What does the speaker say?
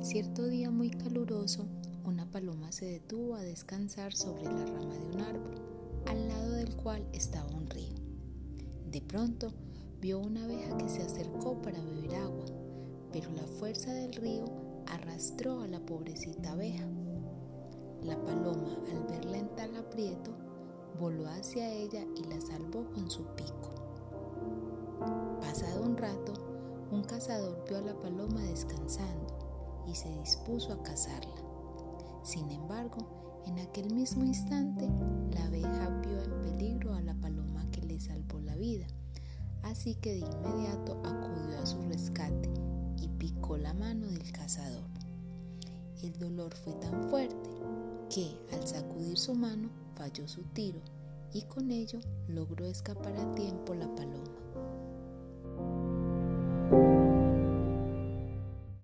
Cierto día muy caluroso, una paloma se detuvo a descansar sobre la rama de un árbol, al lado del cual estaba un río. De pronto, vio una abeja que se acercó para beber agua, pero la fuerza del río arrastró a la pobrecita abeja. La paloma, al verla en tal aprieto, voló hacia ella y la salvó con su pico. Pasado un rato, un cazador vio a la paloma descansando y se dispuso a cazarla. Sin embargo, en aquel mismo instante, la abeja vio en peligro a la paloma que le salvó la vida, así que de inmediato acudió a su rescate y picó la mano del cazador. El dolor fue tan fuerte que, al sacudir su mano, falló su tiro y con ello logró escapar a tiempo la paloma.